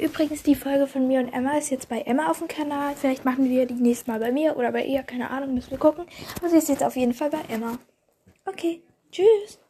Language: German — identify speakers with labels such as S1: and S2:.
S1: Übrigens, die Folge von mir und Emma ist jetzt bei Emma auf dem Kanal. Vielleicht machen wir die nächste Mal bei mir oder bei ihr. Keine Ahnung, müssen wir gucken. Aber sie ist jetzt auf jeden Fall bei Emma. Okay, tschüss.